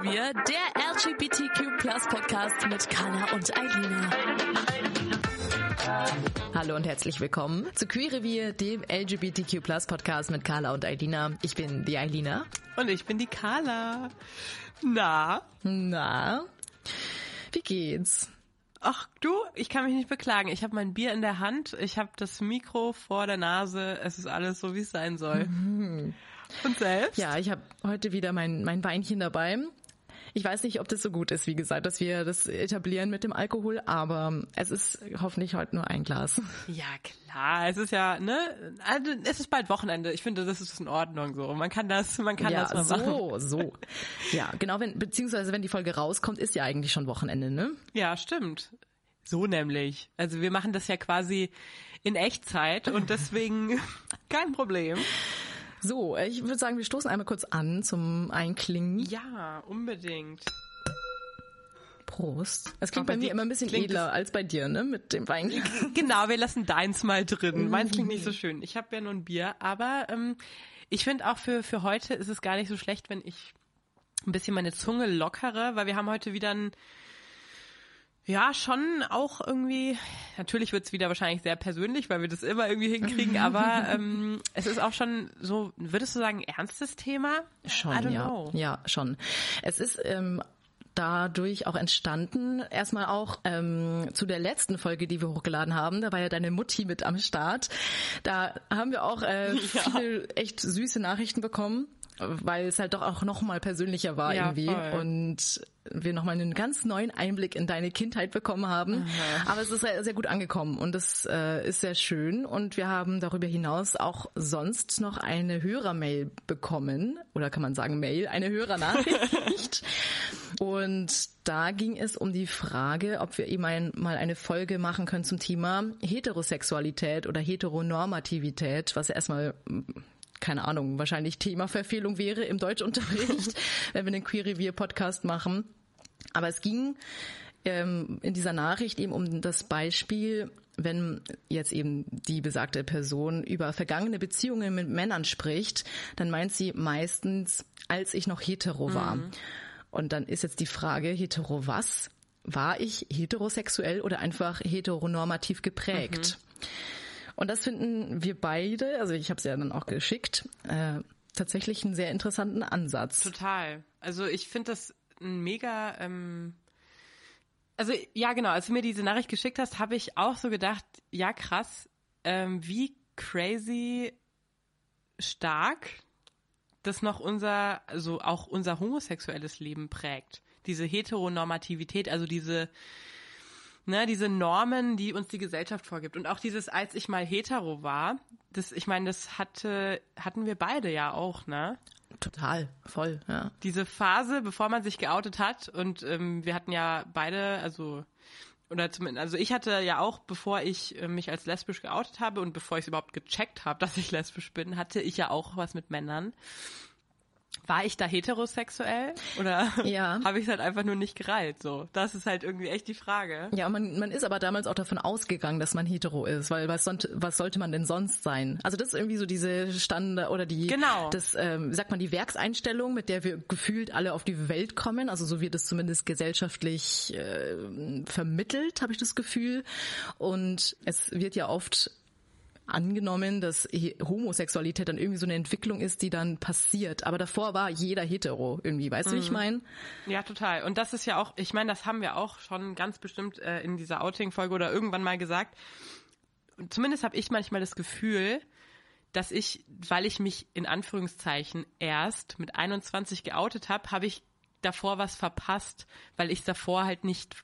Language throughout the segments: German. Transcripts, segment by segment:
Wir, der LGBTQ Podcast mit Carla und Eilina. Hallo und herzlich willkommen zu Queere Wir, dem LGBTQ Podcast mit Carla und Eilina. Ich bin die Eilina. Und ich bin die Carla. Na? Na? Wie geht's? Ach du, ich kann mich nicht beklagen. Ich habe mein Bier in der Hand, ich habe das Mikro vor der Nase. Es ist alles so, wie es sein soll. Mhm. Und selbst? Ja, ich habe heute wieder mein, mein Weinchen dabei. Ich weiß nicht, ob das so gut ist, wie gesagt, dass wir das etablieren mit dem Alkohol, aber es ist hoffentlich heute nur ein Glas. Ja, klar. Es ist ja, ne? Also, es ist bald Wochenende. Ich finde, das ist in Ordnung so. Man kann das, man kann ja, das mal so, machen. so. Ja, genau, wenn, beziehungsweise wenn die Folge rauskommt, ist ja eigentlich schon Wochenende, ne? Ja, stimmt. So nämlich. Also wir machen das ja quasi in Echtzeit und deswegen kein Problem. So, ich würde sagen, wir stoßen einmal kurz an zum Einklingen. Ja, unbedingt. Prost. Es klingt Aber bei mir immer ein bisschen edler als bei dir, ne? Mit dem Wein. Genau, wir lassen deins mal drin. Meins klingt nicht so schön. Ich habe ja nur ein Bier, aber ähm, ich finde auch für, für heute ist es gar nicht so schlecht, wenn ich ein bisschen meine Zunge lockere, weil wir haben heute wieder ein ja, schon auch irgendwie, natürlich wird's wieder wahrscheinlich sehr persönlich, weil wir das immer irgendwie hinkriegen, aber ähm, es ist auch schon so, würdest du sagen, ernstes Thema? Schon, ja. know. Ja, schon. Es ist ähm, dadurch auch entstanden, erstmal auch ähm, zu der letzten Folge, die wir hochgeladen haben, da war ja deine Mutti mit am Start. Da haben wir auch äh, viele echt süße Nachrichten bekommen, weil es halt doch auch nochmal persönlicher war Ja, irgendwie voll. und wir nochmal einen ganz neuen Einblick in deine Kindheit bekommen haben. Aber es ist sehr, sehr gut angekommen und es äh, ist sehr schön und wir haben darüber hinaus auch sonst noch eine Hörermail bekommen oder kann man sagen Mail, eine Hörernachricht. und da ging es um die Frage, ob wir eben ein, mal eine Folge machen können zum Thema Heterosexualität oder Heteronormativität, was ja erstmal keine Ahnung, wahrscheinlich Thema Verfehlung wäre im Deutschunterricht, wenn wir einen Queer Revier Podcast machen. Aber es ging ähm, in dieser Nachricht eben um das Beispiel, wenn jetzt eben die besagte Person über vergangene Beziehungen mit Männern spricht, dann meint sie meistens, als ich noch hetero war. Und dann ist jetzt die Frage, hetero was? War ich heterosexuell oder einfach heteronormativ geprägt? Und das finden wir beide, also ich habe es ja dann auch geschickt, äh, tatsächlich einen sehr interessanten Ansatz. Total. Also ich finde das ein mega. Ähm also ja, genau. Als du mir diese Nachricht geschickt hast, habe ich auch so gedacht, ja krass, ähm, wie crazy stark das noch unser, also auch unser homosexuelles Leben prägt. Diese Heteronormativität, also diese ne, diese Normen, die uns die Gesellschaft vorgibt. Und auch dieses, als ich mal hetero war, das, ich meine, das hatte, hatten wir beide ja auch, ne? Total, voll, ja. Diese Phase, bevor man sich geoutet hat, und ähm, wir hatten ja beide, also, oder zumindest, also ich hatte ja auch, bevor ich äh, mich als lesbisch geoutet habe und bevor ich es überhaupt gecheckt habe, dass ich lesbisch bin, hatte ich ja auch was mit Männern. War ich da heterosexuell oder Ja. habe ich es halt einfach nur nicht gereilt? So, das ist halt irgendwie echt die Frage. Ja, man, man ist aber damals auch davon ausgegangen, dass man hetero ist, weil was, sonst, was sollte man denn sonst sein? Also das ist irgendwie so diese Stand oder die, Genau. das, ähm, sagt man, die Werkseinstellung, mit der wir gefühlt alle auf die Welt kommen. Also so wird es zumindest gesellschaftlich äh, vermittelt, habe ich das Gefühl. Und es wird ja oft angenommen, dass Homosexualität dann irgendwie so eine Entwicklung ist, die dann passiert. Aber davor war jeder hetero irgendwie, weißt du, wie ich meine? Ja, total. Und das ist ja auch, ich meine, das haben wir auch schon ganz bestimmt äh, in dieser Outing-Folge oder irgendwann mal gesagt. Zumindest habe ich manchmal das Gefühl, dass ich, weil ich mich in Anführungszeichen erst mit 21 geoutet habe, habe ich davor was verpasst, weil ich es davor halt nicht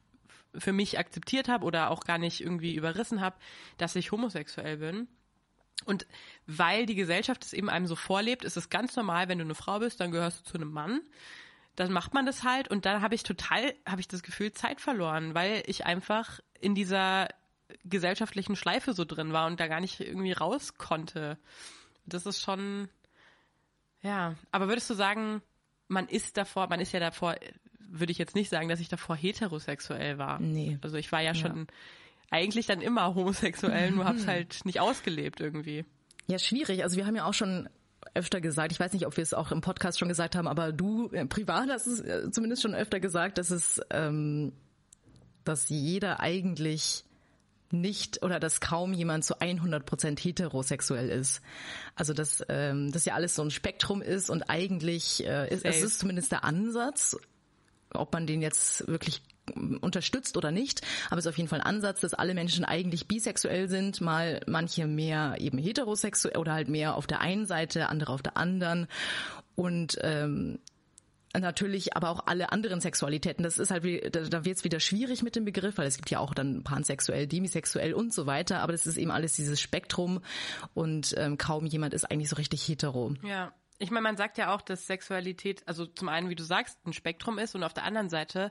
für mich akzeptiert habe oder auch gar nicht irgendwie überrissen habe, dass ich homosexuell bin. Und weil die Gesellschaft es eben einem so vorlebt, ist es ganz normal, wenn du eine Frau bist, dann gehörst du zu einem Mann. Dann macht man das halt und dann habe ich total, habe ich das Gefühl, Zeit verloren, weil ich einfach in dieser gesellschaftlichen Schleife so drin war und da gar nicht irgendwie raus konnte. Das ist schon, ja. Aber würdest du sagen, man ist davor, man ist ja davor, würde ich jetzt nicht sagen, dass ich davor heterosexuell war. Nee. Also ich war ja, ja. schon eigentlich dann immer homosexuell, nur hab's halt nicht ausgelebt irgendwie. Ja, schwierig. Also wir haben ja auch schon öfter gesagt, ich weiß nicht, ob wir es auch im Podcast schon gesagt haben, aber du äh, privat hast es äh, zumindest schon öfter gesagt, dass es, ähm, dass jeder eigentlich nicht oder dass kaum jemand zu 100 Prozent heterosexuell ist. Also dass ähm, das ja alles so ein Spektrum ist und eigentlich äh, ist, es ist zumindest der Ansatz, ob man den jetzt wirklich unterstützt oder nicht, aber es ist auf jeden Fall ein Ansatz, dass alle Menschen eigentlich bisexuell sind, mal manche mehr eben heterosexuell oder halt mehr auf der einen Seite, andere auf der anderen und ähm, natürlich aber auch alle anderen Sexualitäten. Das ist halt, da wird es wieder schwierig mit dem Begriff, weil es gibt ja auch dann pansexuell, demisexuell und so weiter. Aber das ist eben alles dieses Spektrum und ähm, kaum jemand ist eigentlich so richtig hetero. Ja. Ich meine, man sagt ja auch, dass Sexualität, also zum einen, wie du sagst, ein Spektrum ist und auf der anderen Seite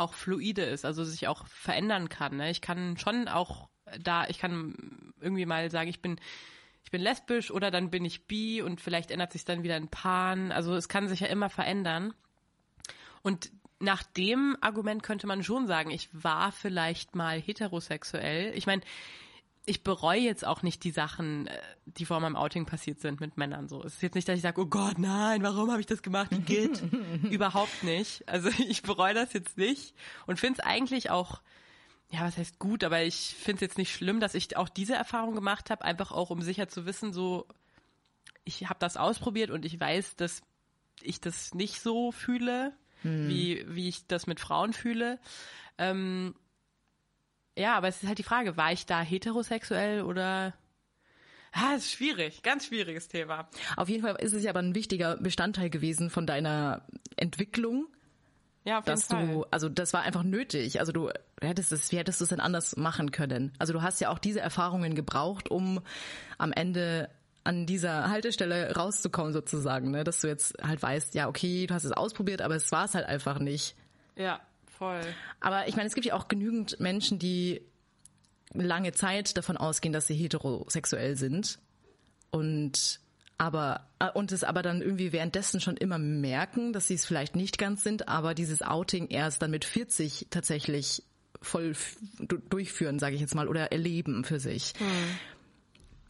auch fluide ist, also sich auch verändern kann. Ne? Ich kann schon auch da, ich kann irgendwie mal sagen, ich bin ich bin lesbisch oder dann bin ich bi und vielleicht ändert sich dann wieder in Pan. Also es kann sich ja immer verändern. Und nach dem Argument könnte man schon sagen, ich war vielleicht mal heterosexuell. Ich meine, ich bereue jetzt auch nicht die Sachen, äh, die vor meinem Outing passiert sind mit Männern. So, es ist jetzt nicht, dass ich sage, oh Gott, nein, warum habe ich das gemacht? Wie geht? Überhaupt nicht. Also ich bereue das jetzt nicht und finde es eigentlich auch ja, was heißt gut, aber ich finde es jetzt nicht schlimm, dass ich auch diese Erfahrung gemacht habe, einfach auch um sicher zu wissen, so ich habe das ausprobiert und ich weiß, dass ich das nicht so fühle, hm. wie, wie ich das mit Frauen fühle. Ähm, ja, aber es ist halt die Frage, war ich da heterosexuell oder Ah, ist schwierig, ganz schwieriges Thema. Auf jeden Fall ist es ja aber ein wichtiger Bestandteil gewesen von deiner Entwicklung, ja, auf dass jeden du, Fall. also das war einfach nötig. Also du hättest es, wie hättest du es denn anders machen können? Also du hast ja auch diese Erfahrungen gebraucht, um am Ende an dieser Haltestelle rauszukommen sozusagen, ne? dass du jetzt halt weißt, ja okay, du hast es ausprobiert, aber es war es halt einfach nicht. Ja, voll. Aber ich meine, es gibt ja auch genügend Menschen, die lange Zeit davon ausgehen, dass sie heterosexuell sind und aber äh, und es aber dann irgendwie währenddessen schon immer merken, dass sie es vielleicht nicht ganz sind, aber dieses Outing erst dann mit 40 tatsächlich voll durchführen, sage ich jetzt mal, oder erleben für sich.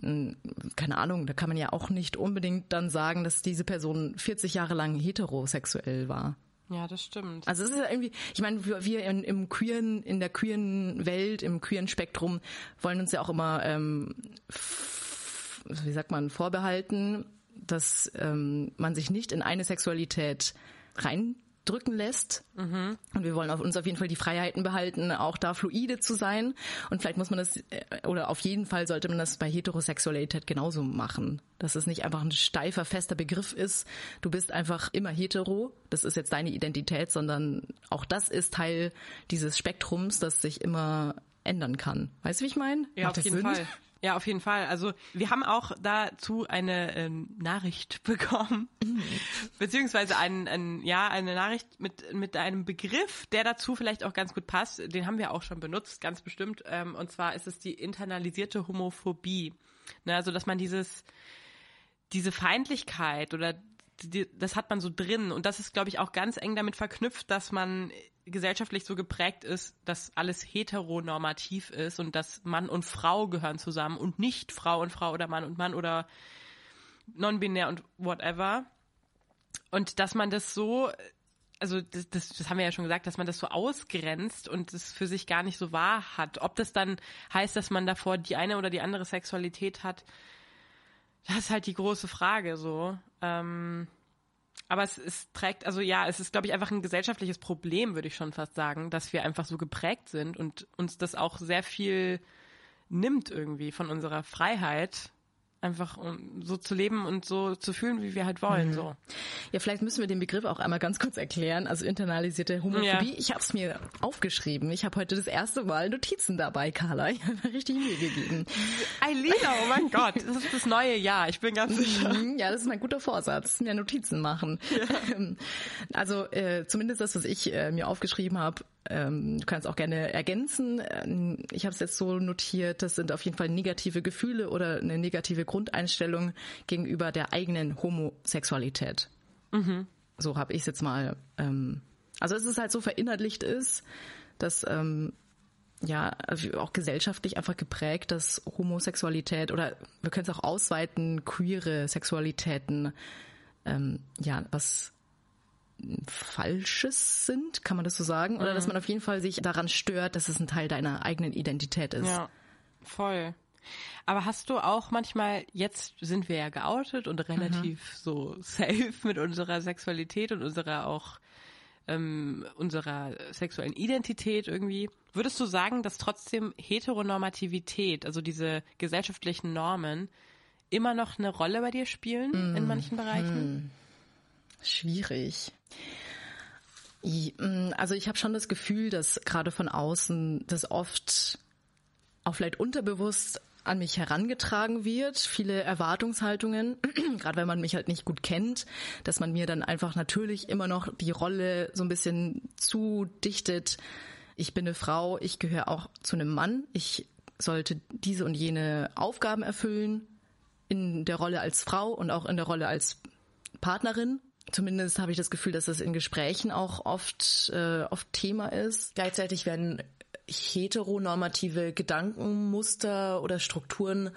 Hm. Keine Ahnung, da kann man ja auch nicht unbedingt dann sagen, dass diese Person 40 Jahre lang heterosexuell war. Ja, das stimmt. Also es ist irgendwie, ich meine, wir in, im queeren, in der queeren Welt, im queeren Spektrum wollen uns ja auch immer ähm, wie sagt man, vorbehalten, dass ähm, man sich nicht in eine Sexualität reindrücken lässt. Mhm. Und wir wollen auf uns auf jeden Fall die Freiheiten behalten, auch da fluide zu sein. Und vielleicht muss man das, äh, oder auf jeden Fall sollte man das bei Heterosexualität genauso machen. Dass es nicht einfach ein steifer, fester Begriff ist. Du bist einfach immer hetero. Das ist jetzt deine Identität, sondern auch das ist Teil dieses Spektrums, das sich immer ändern kann. Weißt du, wie ich meine? Ja, Macht auf jeden Sinn? Fall. Ja, auf jeden Fall. Also wir haben auch dazu eine ähm, Nachricht bekommen, beziehungsweise ein, ein, ja eine Nachricht mit mit einem Begriff, der dazu vielleicht auch ganz gut passt. Den haben wir auch schon benutzt, ganz bestimmt. Ähm, und zwar ist es die internalisierte Homophobie. Ne, also dass man dieses diese Feindlichkeit oder die, das hat man so drin und das ist, glaube ich, auch ganz eng damit verknüpft, dass man gesellschaftlich so geprägt ist, dass alles heteronormativ ist und dass Mann und Frau gehören zusammen und nicht Frau und Frau oder Mann und Mann oder non-binär und whatever. Und dass man das so, also das, das, das haben wir ja schon gesagt, dass man das so ausgrenzt und das für sich gar nicht so wahr hat. Ob das dann heißt, dass man davor die eine oder die andere Sexualität hat, das ist halt die große Frage so. Ähm, aber es, es trägt, also ja, es ist, glaube ich, einfach ein gesellschaftliches Problem, würde ich schon fast sagen, dass wir einfach so geprägt sind und uns das auch sehr viel nimmt irgendwie von unserer Freiheit, einfach um so zu leben und so zu fühlen, wie wir halt wollen. Mhm. So. Ja, vielleicht müssen wir den Begriff auch einmal ganz kurz erklären. Also internalisierte Homophobie. Ja. Ich habe es mir aufgeschrieben. Ich habe heute das erste Mal Notizen dabei, Carla. Ich habe richtig Mühe gegeben. Eileen, oh mein Gott, das ist das neue Jahr. Ich bin ganz sicher. Mhm, ja, das ist mein guter Vorsatz. Mehr Notizen machen. Ja. Also äh, zumindest das, was ich äh, mir aufgeschrieben habe, du kannst auch gerne ergänzen. Ähm, ich habe es jetzt so notiert, das sind auf jeden Fall negative Gefühle oder eine negative Grundeinstellung gegenüber der eigenen Homosexualität. Mhm. So habe ich es jetzt mal. Ähm, also es ist halt so verinnerlicht ist, dass ähm, ja auch gesellschaftlich einfach geprägt, dass Homosexualität oder wir können es auch ausweiten, queere Sexualitäten ähm, ja was Falsches sind, kann man das so sagen? Oder mhm. dass man auf jeden Fall sich daran stört, dass es ein Teil deiner eigenen Identität ist. Ja, voll. Aber hast du auch manchmal, jetzt sind wir ja geoutet und relativ mhm. so safe mit unserer Sexualität und unserer auch ähm, unserer sexuellen Identität irgendwie. Würdest du sagen, dass trotzdem Heteronormativität, also diese gesellschaftlichen Normen, immer noch eine Rolle bei dir spielen mm. in manchen Bereichen? Mm. Schwierig. Mm, also ich habe schon das Gefühl, dass gerade von außen das oft auch vielleicht unterbewusst an mich herangetragen wird, viele Erwartungshaltungen, gerade wenn man mich halt nicht gut kennt, dass man mir dann einfach natürlich immer noch die Rolle so ein bisschen zudichtet. Ich bin eine Frau, ich gehöre auch zu einem Mann, ich sollte diese und jene Aufgaben erfüllen in der Rolle als Frau und auch in der Rolle als Partnerin. Zumindest habe ich das Gefühl, dass das in Gesprächen auch oft, äh, oft Thema ist. Gleichzeitig werden heteronormative Gedankenmuster oder Strukturen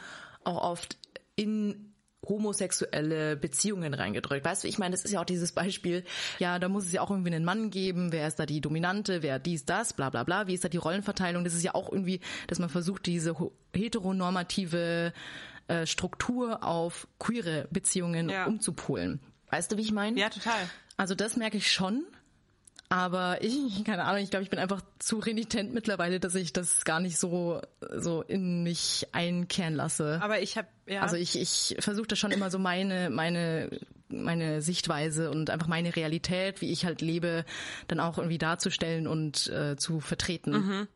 auch oft in homosexuelle Beziehungen reingedrückt. Weißt du, ich meine, das ist ja auch dieses Beispiel, ja, da muss es ja auch irgendwie einen Mann geben, wer ist da die Dominante, wer dies, das, bla bla bla, wie ist da die Rollenverteilung? Das ist ja auch irgendwie, dass man versucht, diese heteronormative äh, Struktur auf queere Beziehungen ja. umzupolen. Weißt du, wie ich meine? Ja, total. Also das merke ich schon. Aber ich, keine Ahnung, ich glaube, ich bin einfach zu renitent mittlerweile, dass ich das gar nicht so, so in mich einkehren lasse. Aber ich habe, ja. Also ich, ich versuche da schon immer so meine, meine, meine Sichtweise und einfach meine Realität, wie ich halt lebe, dann auch irgendwie darzustellen und äh, zu vertreten. Mhm.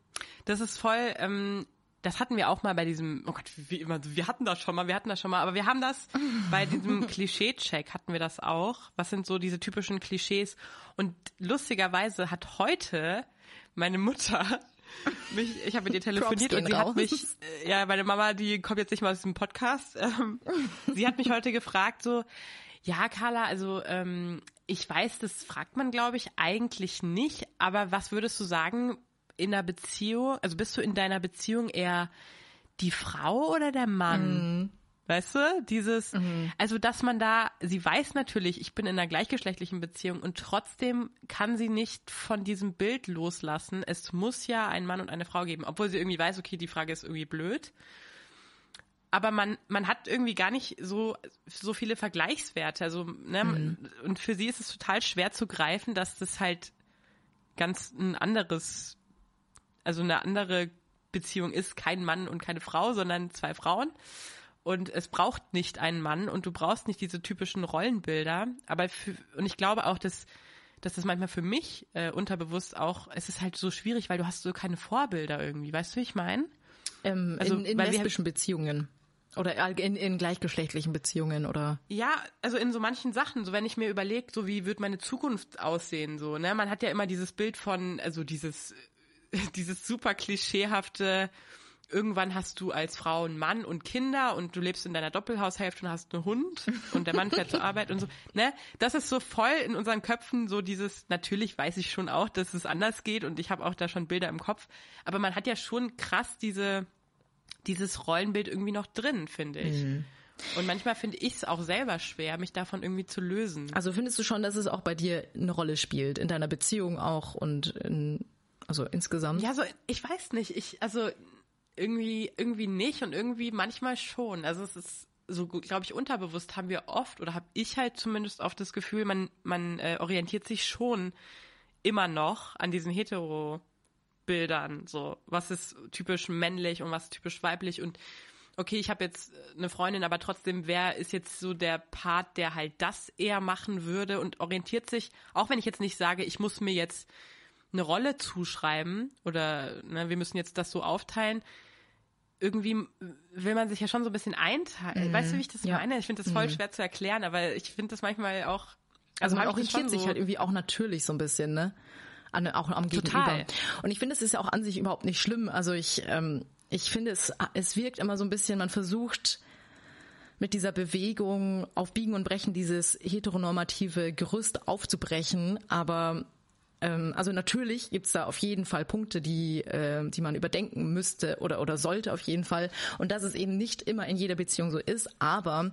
Das ist voll, ähm, das hatten wir auch mal bei diesem, oh Gott, wie immer, wir hatten das schon mal, wir hatten das schon mal, aber wir haben das bei diesem Klischee-Check hatten wir das auch. Was sind so diese typischen Klischees? Und lustigerweise hat heute meine Mutter mich, ich habe mit ihr telefoniert und sie raus. hat mich, äh, ja, meine Mama, die kommt jetzt nicht mal aus diesem Podcast, ähm, sie hat mich heute gefragt so, ja, Carla, also ähm, ich weiß, das fragt man, glaube ich, eigentlich nicht, aber was würdest du sagen, in der Beziehung, also bist du in deiner Beziehung eher die Frau oder der Mann? Mhm. Weißt du, dieses, mhm. also dass man da, sie weiß natürlich, ich bin in einer gleichgeschlechtlichen Beziehung und trotzdem kann sie nicht von diesem Bild loslassen. Es muss ja einen Mann und eine Frau geben, obwohl sie irgendwie weiß, okay, die Frage ist irgendwie blöd. Aber man, man hat irgendwie gar nicht so, so viele Vergleichswerte. Also, ne, mhm. und für sie ist es total schwer zu greifen, dass das halt ganz ein anderes also eine andere Beziehung ist kein Mann und keine Frau, sondern zwei Frauen. Und es braucht nicht einen Mann und du brauchst nicht diese typischen Rollenbilder. Aber für, und ich glaube auch, dass, dass das manchmal für mich äh, unterbewusst auch, es ist halt so schwierig, weil du hast so keine Vorbilder irgendwie. Weißt du, wie ich meine? Ähm, also, in, in lesbischen Beziehungen. Oder in, in gleichgeschlechtlichen Beziehungen oder? Ja, also in so manchen Sachen, so wenn ich mir überlege, so wie wird meine Zukunft aussehen, so, ne? Man hat ja immer dieses Bild von, also dieses dieses super klischeehafte, irgendwann hast du als Frau einen Mann und Kinder und du lebst in deiner Doppelhaushälfte und hast einen Hund und der Mann fährt zur Arbeit und so, ne? Das ist so voll in unseren Köpfen so dieses, natürlich weiß ich schon auch, dass es anders geht und ich habe auch da schon Bilder im Kopf, aber man hat ja schon krass diese, dieses Rollenbild irgendwie noch drin, finde ich. Mhm. Und manchmal finde ich es auch selber schwer, mich davon irgendwie zu lösen. Also findest du schon, dass es auch bei dir eine Rolle spielt, in deiner Beziehung auch und in also insgesamt? Ja, so ich weiß nicht. Ich also irgendwie irgendwie nicht und irgendwie manchmal schon. Also es ist so glaube ich unterbewusst haben wir oft oder habe ich halt zumindest oft das Gefühl, man man äh, orientiert sich schon immer noch an diesen hetero Bildern, so was ist typisch männlich und was ist typisch weiblich und okay, ich habe jetzt eine Freundin, aber trotzdem, wer ist jetzt so der Part, der halt das eher machen würde und orientiert sich, auch wenn ich jetzt nicht sage, ich muss mir jetzt eine Rolle zuschreiben oder ne, wir müssen jetzt das so aufteilen, irgendwie will man sich ja schon so ein bisschen einteilen. Mhm. Weißt du, wie ich das ja. meine? Ich finde das voll mhm. schwer zu erklären, aber ich finde das manchmal auch. Also, also man orientiert sich so halt irgendwie auch natürlich so ein bisschen, ne? An, auch am Total. Gegenüber. Und ich finde, es ist ja auch an sich überhaupt nicht schlimm. Also ich, ähm, ich finde, es, es wirkt immer so ein bisschen, man versucht mit dieser Bewegung auf Biegen und Brechen dieses heteronormative Gerüst aufzubrechen, aber also natürlich gibt's da auf jeden Fall Punkte, die, äh, die man überdenken müsste oder, oder sollte auf jeden Fall. Und dass es eben nicht immer in jeder Beziehung so ist, aber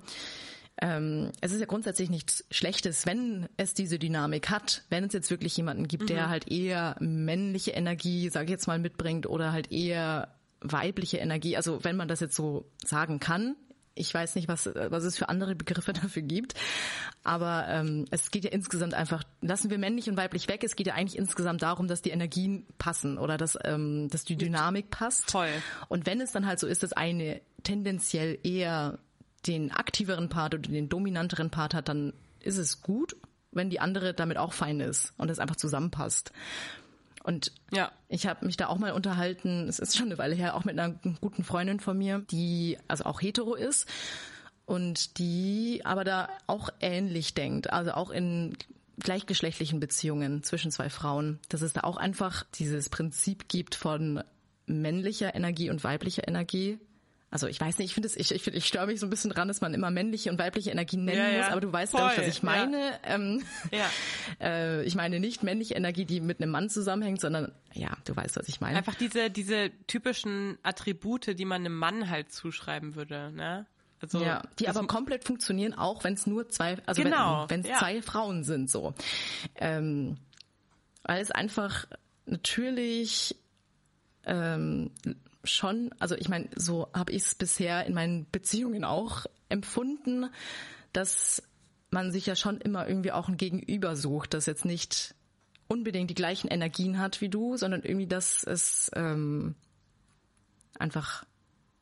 ähm, es ist ja grundsätzlich nichts Schlechtes, wenn es diese Dynamik hat, wenn es jetzt wirklich jemanden gibt, der mhm. halt eher männliche Energie, sage ich jetzt mal, mitbringt oder halt eher weibliche Energie. Also wenn man das jetzt so sagen kann, ich weiß nicht, was, was es für andere Begriffe dafür gibt. Aber ähm, es geht ja insgesamt einfach, lassen wir männlich und weiblich weg, es geht ja eigentlich insgesamt darum, dass die Energien passen oder dass, ähm, dass die Dynamik passt. Voll. Und wenn es dann halt so ist, dass eine tendenziell eher den aktiveren Part oder den dominanteren Part hat, dann ist es gut, wenn die andere damit auch fein ist und es einfach zusammenpasst. Und ja. ich habe mich da auch mal unterhalten, es ist schon eine Weile her, auch mit einer guten Freundin von mir, die also auch hetero ist und die aber da auch ähnlich denkt, also auch in gleichgeschlechtlichen Beziehungen zwischen zwei Frauen, dass es da auch einfach dieses Prinzip gibt von männlicher Energie und weiblicher Energie, also ich weiß nicht, ich finde es, ich, ich, ich störe mich so ein bisschen dran, dass man immer männliche und weibliche Energie nennen ja, muss, aber du weißt, glaube ich, was ich meine. Ja. Ähm, ja. Äh, ich meine nicht männliche Energie, die mit einem Mann zusammenhängt, sondern ja, du weißt, was ich meine. Einfach diese, diese typischen Attribute, die man einem Mann halt zuschreiben würde, ne? Also, ja, die aber komplett funktionieren, auch wenn es nur zwei, also genau, wenn es ja. zwei Frauen sind, so. Ähm, weil es einfach natürlich ähm, schon, also ich meine, so habe ich es bisher in meinen Beziehungen auch empfunden, dass man sich ja schon immer irgendwie auch ein Gegenüber sucht, das jetzt nicht unbedingt die gleichen Energien hat wie du, sondern irgendwie, dass es ähm, einfach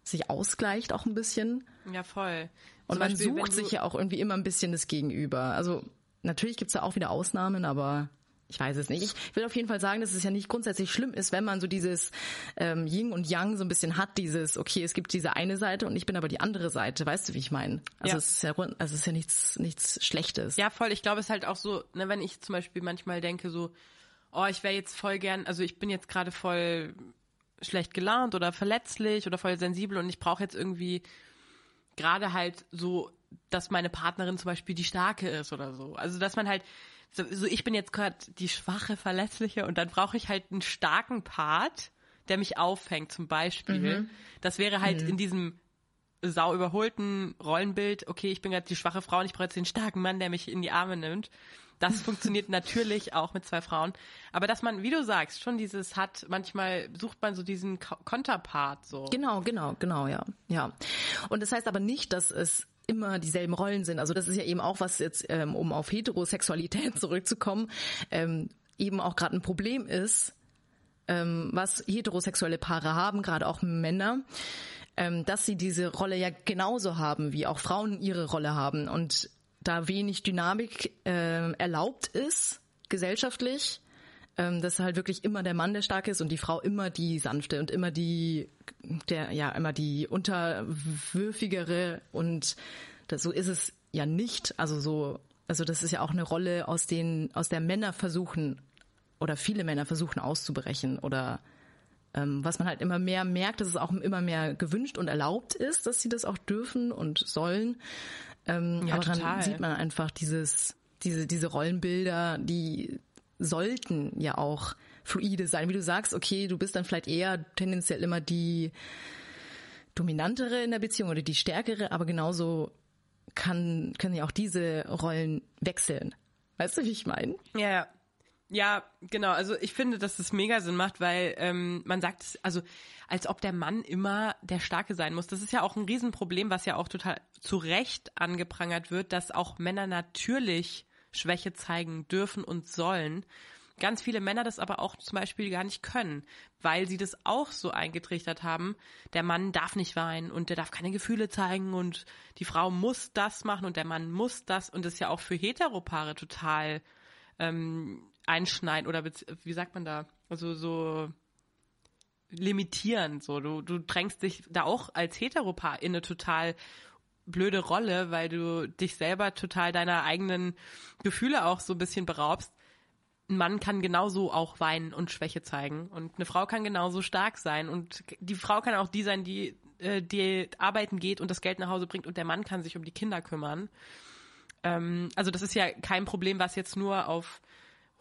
sich ausgleicht auch ein bisschen. Ja, voll. Und man Beispiel, sucht sich ja auch irgendwie immer ein bisschen das Gegenüber. Also natürlich gibt's da auch wieder Ausnahmen, aber ich weiß es nicht. Ich will auf jeden Fall sagen, dass es ja nicht grundsätzlich schlimm ist, wenn man so dieses ähm, Yin und Yang so ein bisschen hat, dieses, okay, es gibt diese eine Seite und ich bin aber die andere Seite. Weißt du, wie ich meine? Also ja. es ist ja, also es ist ja nichts, nichts Schlechtes. Ja, voll. Ich glaube, es ist halt auch so, ne, wenn ich zum Beispiel manchmal denke so, oh, ich wäre jetzt voll gern, also ich bin jetzt gerade voll schlecht gelaunt oder verletzlich oder voll sensibel und ich brauche jetzt irgendwie gerade halt so, dass meine Partnerin zum Beispiel die starke ist oder so. Also dass man halt so, so ich bin jetzt gerade die schwache, verletzliche und dann brauche ich halt einen starken Part, der mich auffängt, zum Beispiel. Mhm. Das wäre halt mhm. in diesem sau überholten Rollenbild, okay, ich bin gerade die schwache Frau und ich brauche jetzt den starken Mann, der mich in die Arme nimmt. Das funktioniert natürlich auch mit zwei Frauen. Aber dass man, wie du sagst, schon dieses hat, manchmal sucht man so diesen Konterpart so. Genau, genau, genau, ja. Ja. Und das heißt aber nicht, dass es immer dieselben Rollen sind. Also das ist ja eben auch was jetzt, ähm, um auf Heterosexualität zurückzukommen, ähm, eben auch gerade ein Problem ist, ähm, was heterosexuelle Paare haben, gerade auch Männer, ähm, dass sie diese Rolle ja genauso haben, wie auch Frauen ihre Rolle haben und da wenig Dynamik äh, erlaubt ist gesellschaftlich, ähm, dass halt wirklich immer der Mann der stark ist und die Frau immer die sanfte und immer die der ja immer die unterwürfigere und das, so ist es ja nicht. Also so also das ist ja auch eine Rolle aus den aus der Männer versuchen oder viele Männer versuchen auszubrechen oder ähm, was man halt immer mehr merkt, dass es auch immer mehr gewünscht und erlaubt ist, dass sie das auch dürfen und sollen. Ähm, ja, aber dann total. sieht man einfach dieses diese diese Rollenbilder, die sollten ja auch fluide sein. Wie du sagst, okay, du bist dann vielleicht eher tendenziell immer die dominantere in der Beziehung oder die stärkere, aber genauso kann, können ja auch diese Rollen wechseln. Weißt du, wie ich meine? Ja, ja. Ja, genau. Also ich finde, dass das mega Sinn macht, weil ähm, man sagt also als ob der Mann immer der Starke sein muss. Das ist ja auch ein Riesenproblem, was ja auch total zu Recht angeprangert wird, dass auch Männer natürlich Schwäche zeigen dürfen und sollen. ganz viele Männer das aber auch zum Beispiel gar nicht können, weil sie das auch so eingetrichtert haben. Der Mann darf nicht weinen und der darf keine Gefühle zeigen und die Frau muss das machen und der Mann muss das und das ist ja auch für Heteropaare total ähm, einschneiden oder wie sagt man da? Also so limitieren. So, du, du drängst dich da auch als Heteropaar in eine total blöde Rolle, weil du dich selber total deiner eigenen Gefühle auch so ein bisschen beraubst. Ein Mann kann genauso auch weinen und Schwäche zeigen und eine Frau kann genauso stark sein und die Frau kann auch die sein, die äh, die arbeiten geht und das Geld nach Hause bringt und der Mann kann sich um die Kinder kümmern. Ähm, also das ist ja kein Problem, was jetzt nur auf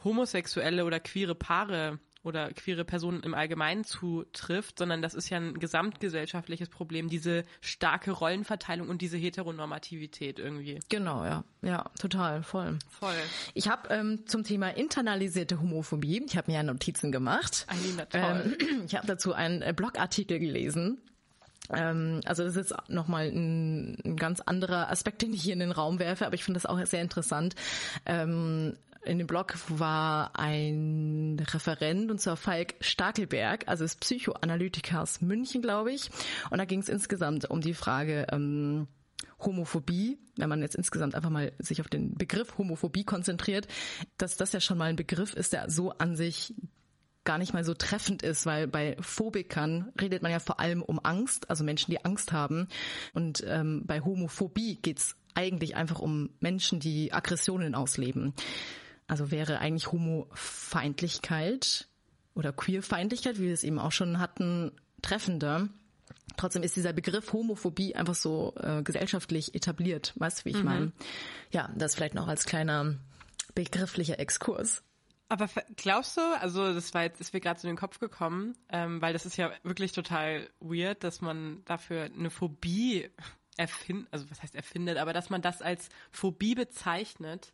homosexuelle oder queere Paare oder queere Personen im Allgemeinen zutrifft, sondern das ist ja ein gesamtgesellschaftliches Problem, diese starke Rollenverteilung und diese Heteronormativität irgendwie. Genau, ja. Ja, total, voll. Voll. Ich habe ähm, zum Thema internalisierte Homophobie, ich habe mir ja Notizen gemacht. Alina, toll. Ähm, ich habe dazu einen äh, Blogartikel gelesen. Ähm, also das ist nochmal ein, ein ganz anderer Aspekt, den ich hier in den Raum werfe, aber ich finde das auch sehr interessant. Ähm, in dem Blog war ein Referent, und zwar Falk Stakelberg, also des Psychoanalytikers München, glaube ich. Und da ging es insgesamt um die Frage, ähm, Homophobie, wenn man jetzt insgesamt einfach mal sich auf den Begriff Homophobie konzentriert, dass das ja schon mal ein Begriff ist, der so an sich gar nicht mal so treffend ist, weil bei Phobikern redet man ja vor allem um Angst, also Menschen, die Angst haben. Und ähm, bei Homophobie geht's eigentlich einfach um Menschen, die Aggressionen ausleben. Also wäre eigentlich Homofeindlichkeit oder Queerfeindlichkeit, wie wir es eben auch schon hatten, treffender. Trotzdem ist dieser Begriff Homophobie einfach so äh, gesellschaftlich etabliert. Weißt du, wie ich mhm. meine? Ja, das vielleicht noch als kleiner begrifflicher Exkurs. Aber glaubst du, also das war jetzt, ist mir gerade so in den Kopf gekommen, ähm, weil das ist ja wirklich total weird, dass man dafür eine Phobie erfindet, also was heißt erfindet, aber dass man das als Phobie bezeichnet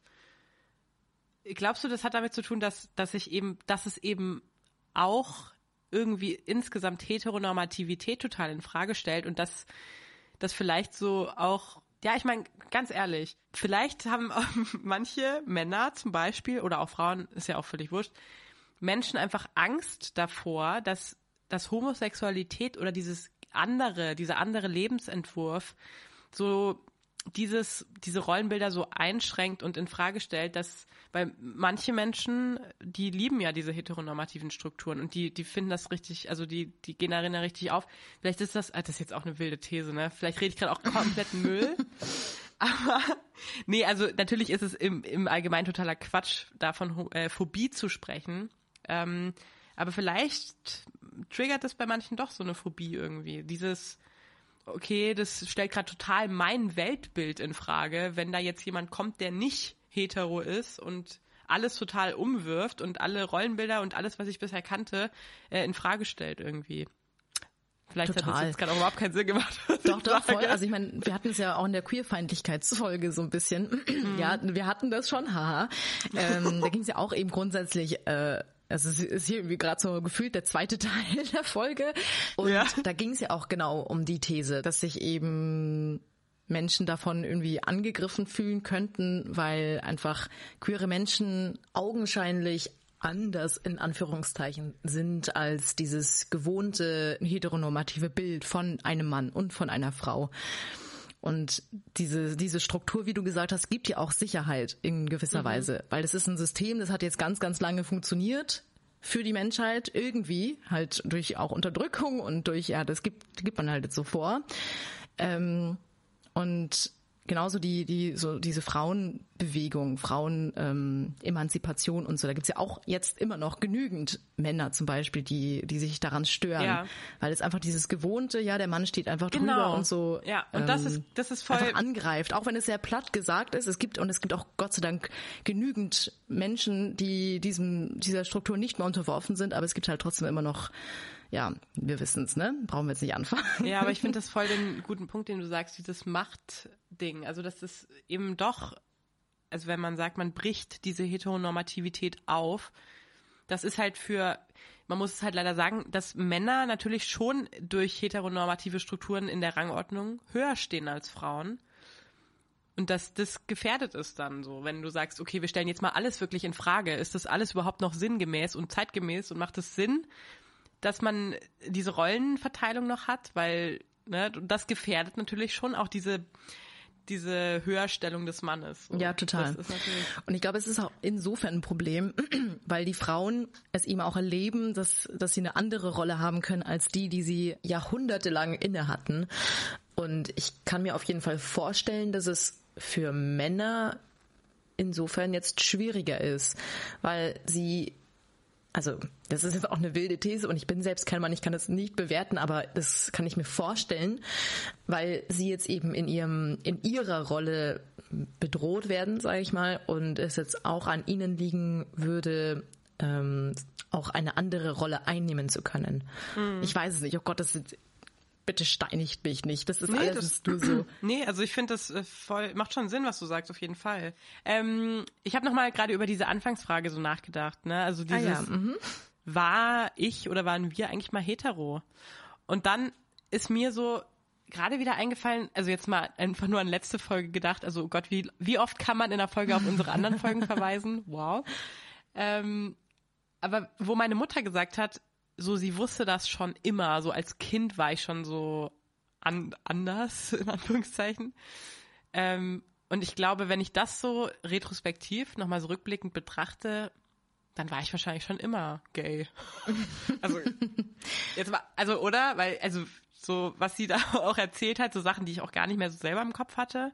glaubst du, das hat damit zu tun, dass, dass ich eben, dass es eben auch irgendwie insgesamt Heteronormativität total in Frage stellt und dass das vielleicht so auch, ja, ich meine, ganz ehrlich, vielleicht haben manche Männer zum Beispiel oder auch Frauen, ist ja auch völlig wurscht, Menschen einfach Angst davor, dass, dass Homosexualität oder dieses andere, dieser andere Lebensentwurf so dieses, diese Rollenbilder so einschränkt und in Frage stellt, dass, weil manche Menschen, die lieben ja diese heteronormativen Strukturen und die, die finden das richtig, also die, die gehen darin ja richtig auf. Vielleicht ist das, ah, das ist jetzt auch eine wilde These, ne? Vielleicht rede ich gerade auch komplett Müll. Aber nee, also natürlich ist es im, im Allgemeinen totaler Quatsch, davon äh, Phobie zu sprechen. Ähm, aber vielleicht triggert es bei manchen doch so eine Phobie irgendwie. Dieses, okay, das stellt gerade total mein Weltbild in Frage, wenn da jetzt jemand kommt, der nicht hetero ist und alles total umwirft und alle Rollenbilder und alles, was ich bisher kannte, äh, in Frage stellt irgendwie. Vielleicht Total. hat das jetzt gerade auch überhaupt keinen Sinn gemacht. Doch, doch, voll. Also ich meine, wir hatten es ja auch in der Queerfeindlichkeitsfolge so ein bisschen. Mhm. Ja, wir hatten das schon, haha. Ähm, da ging es ja auch eben grundsätzlich äh, also es ist hier irgendwie gerade so gefühlt der zweite Teil der Folge. Und ja. da ging es ja auch genau um die These, dass sich eben Menschen davon irgendwie angegriffen fühlen könnten, weil einfach queere Menschen augenscheinlich anders in Anführungszeichen sind als dieses gewohnte heteronormative Bild von einem Mann und von einer Frau. Und diese, diese Struktur, wie du gesagt hast, gibt ja auch Sicherheit in gewisser mhm. Weise, weil es ist ein System, das hat jetzt ganz, ganz lange funktioniert für die Menschheit irgendwie, halt durch auch Unterdrückung und durch, ja, das gibt, gibt man halt jetzt so vor. Ähm, und genauso die, die, so diese Frauenbewegung, Frauenemanzipation ähm, und so, da gibt's ja auch jetzt immer noch genügend Männer zum Beispiel, die, die sich daran stören. Ja. Weil es einfach dieses Gewohnte, ja, der Mann steht einfach drüber genau. und so ja, und ähm, das ist, das ist voll einfach angreift, auch wenn es sehr platt gesagt ist. Es gibt und es gibt auch Gott sei Dank genügend Menschen, die diesem, dieser Struktur nicht mehr unterworfen sind, aber es gibt halt trotzdem immer noch ja, wir wissen es, ne? Brauchen wir jetzt nicht anfangen. Ja, aber ich finde das voll den guten Punkt, den du sagst, dieses Machtding. Also, dass das eben doch, also wenn man sagt, man bricht diese Heteronormativität auf, das ist halt für, man muss es halt leider sagen, dass Männer natürlich schon durch heteronormative Strukturen in der Rangordnung höher stehen als Frauen. und dass das gefährdet ist dann so, wenn du sagst, okay, wir stellen jetzt mal alles wirklich in Frage. Ist das alles überhaupt noch sinngemäß und zeitgemäß und macht es Sinn, dass man diese Rollenverteilung noch hat? Weil ne, das gefährdet natürlich schon auch diese diese Höherstellung des Mannes. So. Ja, total. Und ich glaube, es ist auch insofern ein Problem, weil die Frauen es eben auch erleben, dass, dass sie eine andere Rolle haben können als die, die sie jahrhundertelang inne hatten. Und ich kann mir auf jeden Fall vorstellen, dass es für Männer insofern jetzt schwieriger ist, weil sie also das ist jetzt auch eine wilde These und ich bin selbst kein Mann, ich kann das nicht bewerten, aber das kann ich mir vorstellen, weil sie jetzt eben in ihrem in ihrer Rolle bedroht werden, sage ich mal, und es jetzt auch an ihnen liegen würde, ähm, auch eine andere Rolle einnehmen zu können. Mhm. Ich weiß es nicht. Oh Gott, das ist bitte steinigt mich nicht. Das ist nee, alles das, du so. Nee, also ich finde das äh, voll, macht schon Sinn, was du sagst, auf jeden Fall. Ähm, ich habe nochmal gerade über diese Anfangsfrage so nachgedacht, ne? Also dieses, ah, ja. mhm. war ich oder waren wir eigentlich mal hetero? Und dann ist mir so gerade wieder eingefallen, also jetzt mal einfach nur an letzte Folge gedacht, also oh Gott, wie, wie oft kann man in der Folge auf unsere anderen Folgen verweisen? Wow. Ähm, aber wo meine Mutter gesagt hat, so, sie wusste das schon immer. So als Kind war ich schon so an, anders, in Anführungszeichen. Ähm, und ich glaube, wenn ich das so retrospektiv nochmal so rückblickend betrachte, dann war ich wahrscheinlich schon immer gay. also, jetzt war, also, oder? Weil, also, so, was sie da auch erzählt hat, so Sachen, die ich auch gar nicht mehr so selber im Kopf hatte.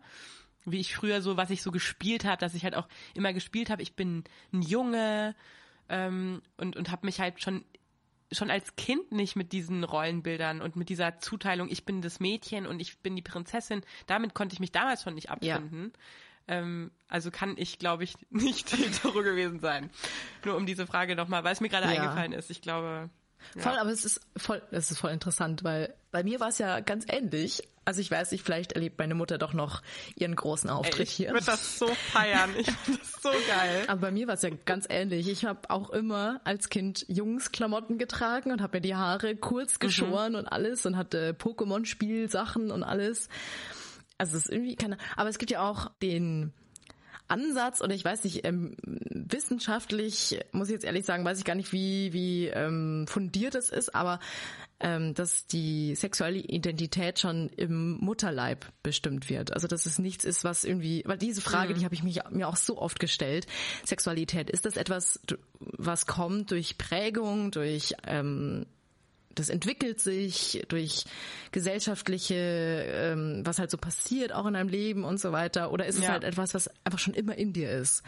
Wie ich früher so, was ich so gespielt habe, dass ich halt auch immer gespielt habe, ich bin ein Junge ähm, und, und habe mich halt schon schon als Kind nicht mit diesen Rollenbildern und mit dieser Zuteilung, ich bin das Mädchen und ich bin die Prinzessin, damit konnte ich mich damals schon nicht abfinden. Ja. Ähm, also kann ich, glaube ich, nicht hetero gewesen sein. Nur um diese Frage nochmal, weil es mir gerade ja. eingefallen ist. Ich glaube, Voll, aber es ist voll, es ist voll interessant, weil bei mir war es ja ganz ähnlich. Also ich weiß nicht, vielleicht erlebt meine Mutter doch noch ihren großen Auftritt Ey, ich hier. Ich würde das so feiern. Ich finde das so geil. Aber bei mir war es ja ganz ähnlich. Ich habe auch immer als Kind Jungsklamotten getragen und habe mir die Haare kurz mhm. geschoren mhm. und alles und hatte Pokémon-Spielsachen und alles. Also es ist irgendwie keine. Aber es gibt ja auch den Ansatz und ich weiß nicht, ähm, wissenschaftlich, muss ich jetzt ehrlich sagen, weiß ich gar nicht, wie, wie ähm, fundiert es ist, aber ähm, dass die sexuelle Identität schon im Mutterleib bestimmt wird. Also dass es nichts ist, was irgendwie, weil diese Frage, mhm. die habe ich mich, mir auch so oft gestellt. Sexualität, ist das etwas, was kommt durch Prägung, durch ähm, das entwickelt sich durch gesellschaftliche, ähm, was halt so passiert auch in deinem Leben und so weiter. Oder ist es halt etwas, was einfach schon immer in dir ist?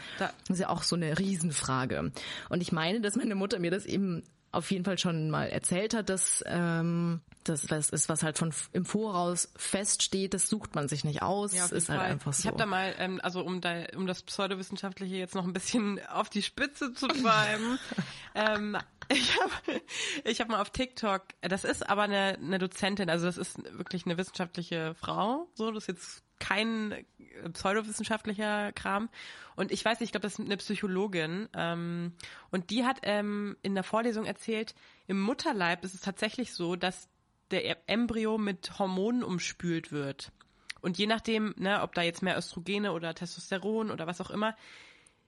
Das ist ja auch so eine Riesenfrage. Und ich meine, dass meine Mutter mir das eben auf jeden Fall schon mal erzählt hat, dass ähm, das was ist, was halt von im Voraus feststeht, das sucht man sich nicht aus, ja, ist halt einfach so. Ich habe da mal, ähm, also um da, um das pseudowissenschaftliche jetzt noch ein bisschen auf die Spitze zu treiben, ähm, ich habe ich hab mal auf TikTok, das ist aber eine, eine Dozentin, also das ist wirklich eine wissenschaftliche Frau, so, das ist jetzt kein pseudowissenschaftlicher Kram. Und ich weiß nicht, ich glaube, das ist eine Psychologin. Ähm, und die hat ähm, in der Vorlesung erzählt, im Mutterleib ist es tatsächlich so, dass der Embryo mit Hormonen umspült wird. Und je nachdem, ne, ob da jetzt mehr Östrogene oder Testosteron oder was auch immer,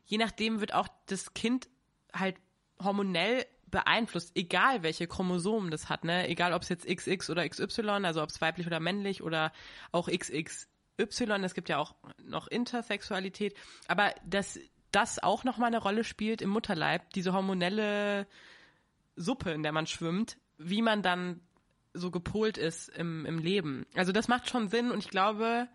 je nachdem wird auch das Kind halt hormonell beeinflusst, egal welche Chromosomen das hat, ne? Egal ob es jetzt XX oder XY, also ob es weiblich oder männlich oder auch XXY, es gibt ja auch noch Intersexualität, aber dass das auch nochmal eine Rolle spielt im Mutterleib, diese hormonelle Suppe, in der man schwimmt, wie man dann so gepolt ist im, im Leben. Also das macht schon Sinn und ich glaube,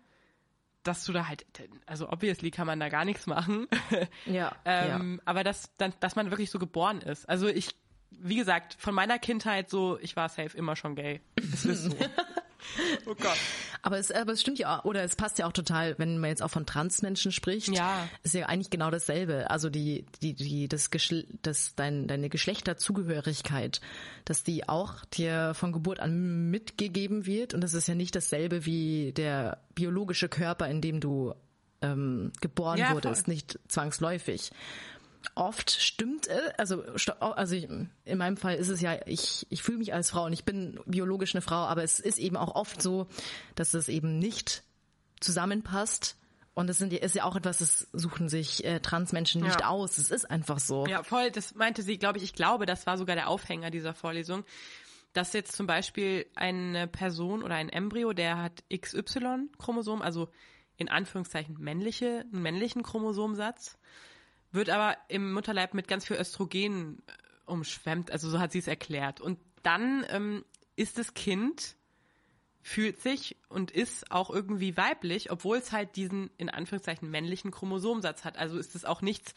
dass du da halt, also obviously kann man da gar nichts machen. Ja. ähm, ja. Aber dass, dann, dass man wirklich so geboren ist. Also ich wie gesagt, von meiner Kindheit so, ich war safe immer schon gay. Es ist so. oh Gott. Aber es, aber es stimmt ja, oder es passt ja auch total, wenn man jetzt auch von Transmenschen spricht. Ja. Ist ja eigentlich genau dasselbe. Also die, die, die, das, Geschle das dein, deine Geschlechterzugehörigkeit, dass die auch dir von Geburt an mitgegeben wird. Und das ist ja nicht dasselbe wie der biologische Körper, in dem du ähm, geboren ja, wurdest, voll. nicht zwangsläufig oft stimmt, äh, also also ich, in meinem Fall ist es ja, ich ich fühle mich als Frau und ich bin biologisch eine Frau, aber es ist eben auch oft so, dass es eben nicht zusammenpasst Und das sind, ist ja auch etwas, das suchen sich äh, Transmenschen nicht Ja. aus. Es ist einfach so. Ja, voll. Das meinte sie, glaube ich. Ich glaube, das war sogar der Aufhänger dieser Vorlesung, dass jetzt zum Beispiel eine Person oder ein Embryo, der hat XY-Chromosom, also in Anführungszeichen männliche, einen männlichen Chromosomsatz, wird aber im Mutterleib mit ganz viel Östrogen äh, umschwemmt. Also so hat sie es erklärt. Und dann ähm, ist das Kind fühlt sich und ist auch irgendwie weiblich, obwohl es halt diesen in Anführungszeichen männlichen Chromosomsatz hat. Also ist es auch nichts,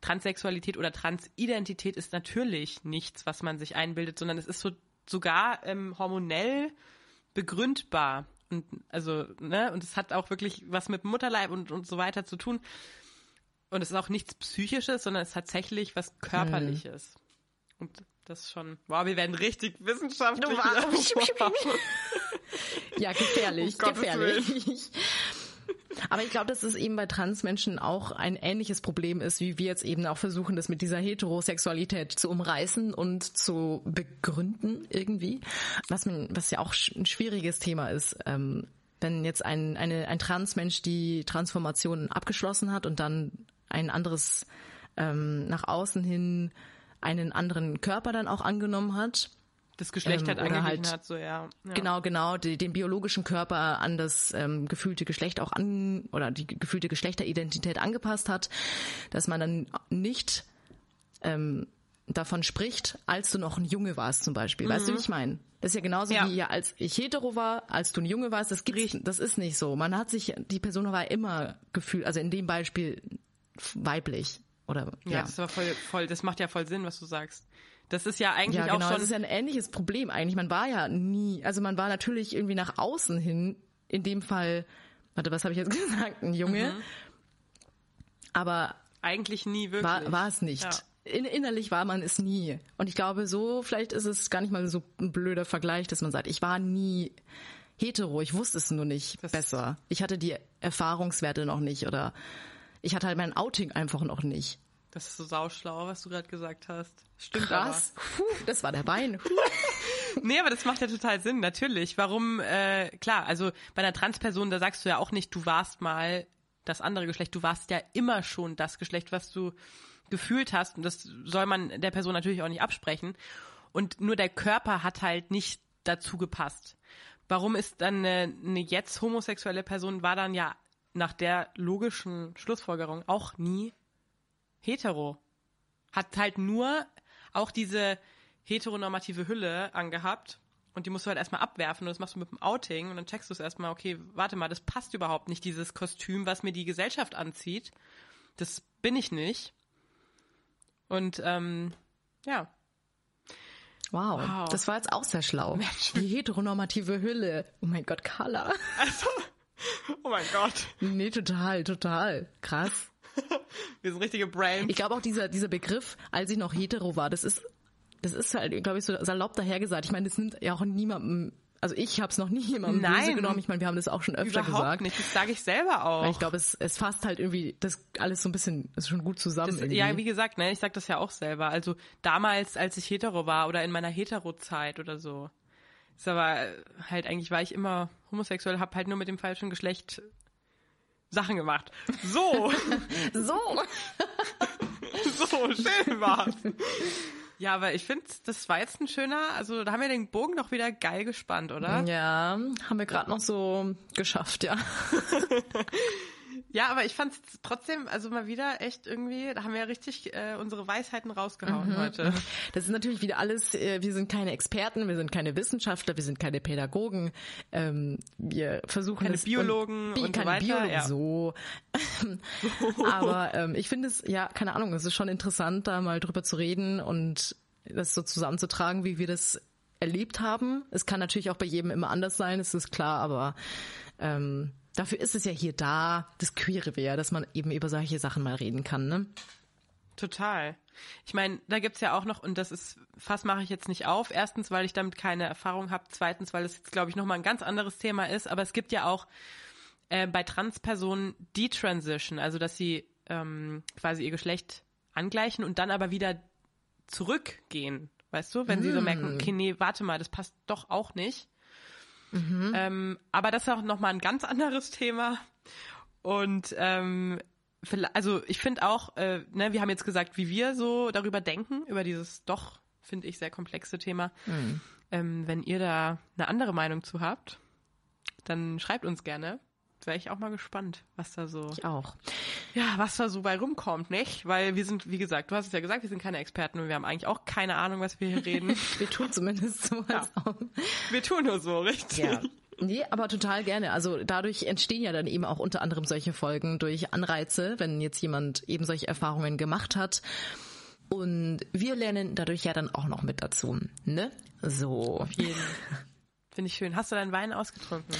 Transsexualität oder Transidentität ist natürlich nichts, was man sich einbildet, sondern es ist so sogar ähm, hormonell begründbar. Und also, ne, und es hat auch wirklich was mit Mutterleib und, und so weiter zu tun. Und es ist auch nichts Psychisches, sondern es ist tatsächlich was Körperliches. Und das ist schon, wow, wir werden richtig wissenschaftlich. Wow. Ja, gefährlich, Um gefährlich. Aber ich glaube, dass es eben bei Transmenschen auch ein ähnliches Problem ist, wie wir jetzt eben auch versuchen, das mit dieser Heterosexualität zu umreißen und zu begründen irgendwie. Was, man, was ja auch ein schwieriges Thema ist. Ähm, wenn jetzt ein, eine, ein Transmensch die Transformation abgeschlossen hat und dann ein anderes ähm, nach außen hin einen anderen Körper dann auch angenommen hat, Das Geschlecht Ähm, hat angeglichen halt- hat, so ja. ja. Genau, genau, die, den biologischen Körper an das ähm, gefühlte Geschlecht auch an oder die gefühlte Geschlechteridentität angepasst hat, dass man dann nicht ähm, davon spricht, als du noch ein Junge warst zum Beispiel. Weißt du, wie ich meine? Das ist ja genauso Ja. wie ja, als ich hetero war, als du ein Junge warst. Das gibt's, das ist nicht so. Man hat sich, die Person war immer gefühlt, also in dem Beispiel weiblich oder Ja, ja. das aber voll, voll, das macht ja voll Sinn, was du sagst. Das ist ja eigentlich Ja, genau. auch Das schon. ist ja ein ähnliches Problem eigentlich. Man war ja nie, also man war natürlich irgendwie nach außen hin, in dem Fall, warte, was habe ich jetzt gesagt? Ein Junge. Mhm. Aber eigentlich nie wirklich. war, war es nicht. Ja. In, innerlich war man es nie. Und ich glaube, so, vielleicht ist es gar nicht mal so ein blöder Vergleich, dass man sagt, ich war nie hetero, ich wusste es nur nicht Das- besser. Ich hatte die Erfahrungswerte noch nicht oder ich hatte halt mein Outing einfach noch nicht. Das ist so sauschlau, was du gerade gesagt hast. Stimmt Krass. Puh, das war der Bein. Aber. Nee, aber das macht ja total Sinn, natürlich. Warum, äh, klar, also bei einer Transperson, da sagst du ja auch nicht, du warst mal das andere Geschlecht, du warst ja immer schon das Geschlecht, was du gefühlt hast. Und das soll man der Person natürlich auch nicht absprechen. Und nur der Körper hat halt nicht dazu gepasst. Warum ist dann eine, eine jetzt homosexuelle Person, war dann ja nach der logischen Schlussfolgerung auch nie hetero. Hat halt nur auch diese heteronormative Hülle angehabt und die musst du halt erstmal abwerfen und das machst du mit dem Outing und dann checkst du es erstmal, okay, warte mal, das passt überhaupt nicht, dieses Kostüm, was mir die Gesellschaft anzieht. Das bin ich nicht. Und ähm, ja, Wow. Wow. das war jetzt auch sehr schlau. Die heteronormative Hülle. Oh mein Gott, Carla. oh mein Gott, Nee, total, total. Krass. wir sind richtige Brains. Ich glaube auch dieser, dieser Begriff, als ich noch hetero war, das ist, das ist halt, glaube ich, so salopp dahergesagt. Ich meine, das nimmt ja auch niemandem, also ich habe es noch nie jemandem böse Nein. genommen. Ich meine, wir haben das auch schon öfter Überhaupt gesagt. nicht, das sage ich selber auch. Weil ich glaube, es, es fasst halt irgendwie das alles so ein bisschen, ist schon gut zusammen. Das, ja, wie gesagt, ne, ich sag das ja auch selber. Also damals, als ich hetero war oder in meiner hetero-Zeit oder so. Ist aber halt eigentlich war ich immer homosexuell, hab halt nur mit dem falschen Geschlecht Sachen gemacht. So, so. so schön war's. Ja, aber ich finde, das war jetzt ein schöner, also da haben wir den Bogen doch wieder geil gespannt, oder? Ja, haben wir gerade noch so geschafft, ja. Ja, aber ich fand es trotzdem, also mal wieder echt irgendwie, da haben wir ja richtig äh, unsere Weisheiten rausgehauen heute. Das ist natürlich wieder alles, äh, wir sind keine Experten, wir sind keine Wissenschaftler, wir sind keine Pädagogen. Ähm, wir versuchen Keine es Biologen Bi- und so keine weiter, Biologen, ja. so. Aber ähm, ich finde es, ja, keine Ahnung, es ist schon interessant, da mal drüber zu reden und das so zusammenzutragen, wie wir das erlebt haben. Es kann natürlich auch bei jedem immer anders sein, das ist klar, aber ähm, dafür ist es ja hier da, das Queere wäre, dass man eben über solche Sachen mal reden kann, ne? Total. Ich meine, da gibt's ja auch noch, und das ist, fast mache ich jetzt nicht auf. Erstens, weil ich damit keine Erfahrung habe. Zweitens, weil es jetzt, glaube ich, nochmal ein ganz anderes Thema ist. Aber es gibt ja auch äh, bei Transpersonen Detransition, also dass sie ähm, quasi ihr Geschlecht angleichen und dann aber wieder zurückgehen. Weißt du, wenn sie so merken, okay, nee, warte mal, das passt doch auch nicht. Ähm, aber das ist auch nochmal ein ganz anderes Thema. Und ähm, also ich finde auch, äh, ne, wir haben jetzt gesagt, wie wir so darüber denken, über dieses doch, finde ich, sehr komplexe Thema. Mhm. Ähm, wenn ihr da eine andere Meinung zu habt, dann schreibt uns gerne. Wäre ich auch mal gespannt, was da so. Ich auch. Ja, was da so bei rumkommt, nicht? Weil wir sind, wie gesagt, du hast es ja gesagt, wir sind keine Experten und wir haben eigentlich auch keine Ahnung, was wir hier reden. wir tun zumindest so. Ja. Wir tun nur so, richtig? Ja. Nee, aber total gerne. Also dadurch entstehen ja dann eben auch unter anderem solche Folgen durch Anreize, wenn jetzt jemand eben solche Erfahrungen gemacht hat. Und wir lernen dadurch ja dann auch noch mit dazu. Ne? So. Auf jeden. Finde ich schön. Hast du deinen Wein ausgetrunken?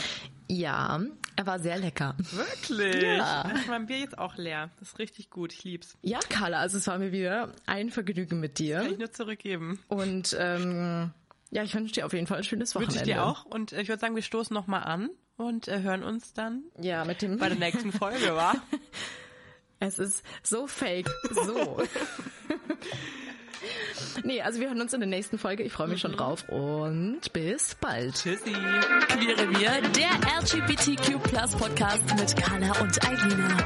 Ja, er war sehr lecker. Wirklich? Ja. Ich mein Bier jetzt auch leer. Das ist richtig gut. Ich lieb's. Ja, Carla, also es war mir wieder ein Vergnügen mit dir. Das kann ich nur zurückgeben. Und ähm, ja, ich wünsche dir auf jeden Fall ein schönes Wochenende. Wünsche ich dir auch. Und äh, ich würde sagen, wir stoßen nochmal an und äh, hören uns dann ja, mit dem bei der nächsten Folge, wa? Es ist so fake. So. nee, also wir hören uns in der nächsten Folge. Ich freue mich mhm. schon drauf und bis bald. Tschüssi. Queere wir, der LGBTQ Plus Podcast mit Carla und Eilina.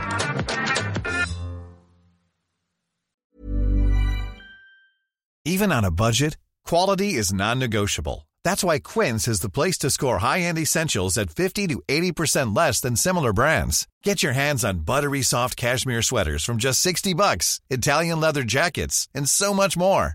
Even on a budget, quality is non-negotiable. That's why Quince is the place to score high-end essentials at 50 to 80% less than similar brands. Get your hands on buttery soft cashmere sweaters from just 60 bucks, Italian leather jackets, and so much more.